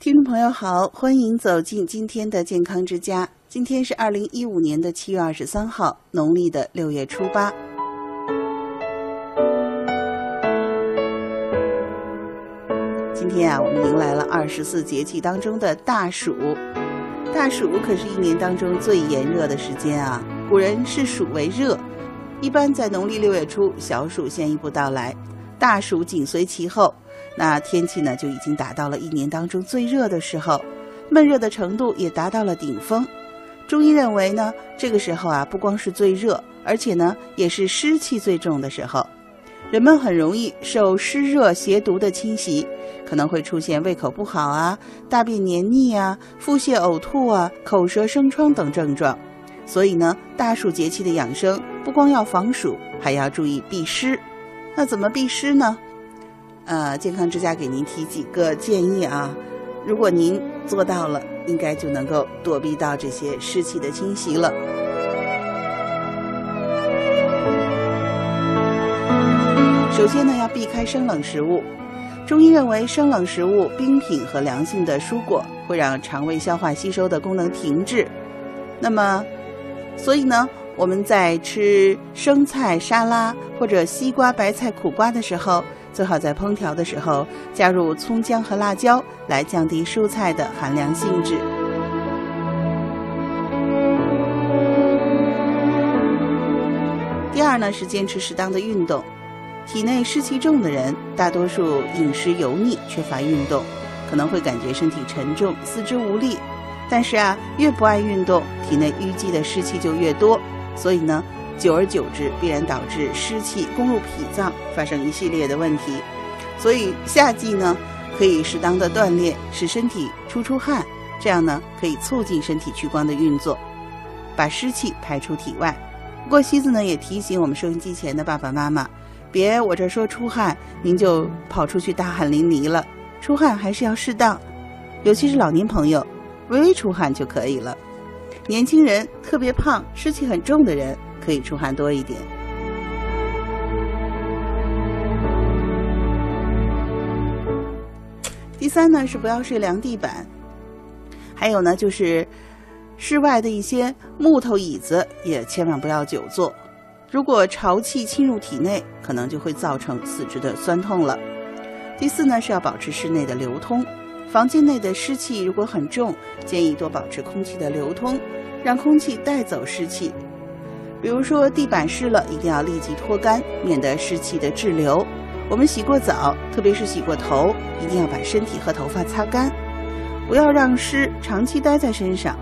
听众朋友好，欢迎走进今天的健康之家。今天是二零一五年的七月二十三号，农历的六月初八。今天啊，我们迎来了二十四节气当中的大暑。大暑可是一年当中最炎热的时间啊。古人视暑为热，一般在农历六月初，小暑先一步到来，大暑紧随其后。那天气呢，就已经达到了一年当中最热的时候，闷热的程度也达到了顶峰。中医认为呢，这个时候啊，不光是最热，而且呢，也是湿气最重的时候，人们很容易受湿热邪毒的侵袭，可能会出现胃口不好啊、大便黏腻啊、腹泻呕吐啊、口舌生疮等症状。所以呢，大暑节气的养生不光要防暑，还要注意避湿。那怎么避湿呢？呃，健康之家给您提几个建议啊，如果您做到了，应该就能够躲避到这些湿气的侵袭了。首先呢，要避开生冷食物。中医认为，生冷食物、冰品和凉性的蔬果会让肠胃消化吸收的功能停滞。那么，所以呢，我们在吃生菜沙拉或者西瓜、白菜、苦瓜的时候。最好在烹调的时候加入葱姜和辣椒，来降低蔬菜的寒凉性质。第二呢是坚持适当的运动。体内湿气重的人，大多数饮食油腻，缺乏运动，可能会感觉身体沉重、四肢无力。但是啊，越不爱运动，体内淤积的湿气就越多。所以呢。久而久之，必然导致湿气攻入脾脏，发生一系列的问题。所以夏季呢，可以适当的锻炼，使身体出出汗，这样呢，可以促进身体屈光的运作，把湿气排出体外。不过西子呢，也提醒我们收音机前的爸爸妈妈，别我这说出汗，您就跑出去大汗淋漓了。出汗还是要适当，尤其是老年朋友，微微出汗就可以了。年轻人特别胖、湿气很重的人。可以出汗多一点。第三呢是不要睡凉地板，还有呢就是室外的一些木头椅子也千万不要久坐。如果潮气侵入体内，可能就会造成四肢的酸痛了。第四呢是要保持室内的流通，房间内的湿气如果很重，建议多保持空气的流通，让空气带走湿气。比如说地板湿了，一定要立即拖干，免得湿气的滞留。我们洗过澡，特别是洗过头，一定要把身体和头发擦干，不要让湿长期待在身上，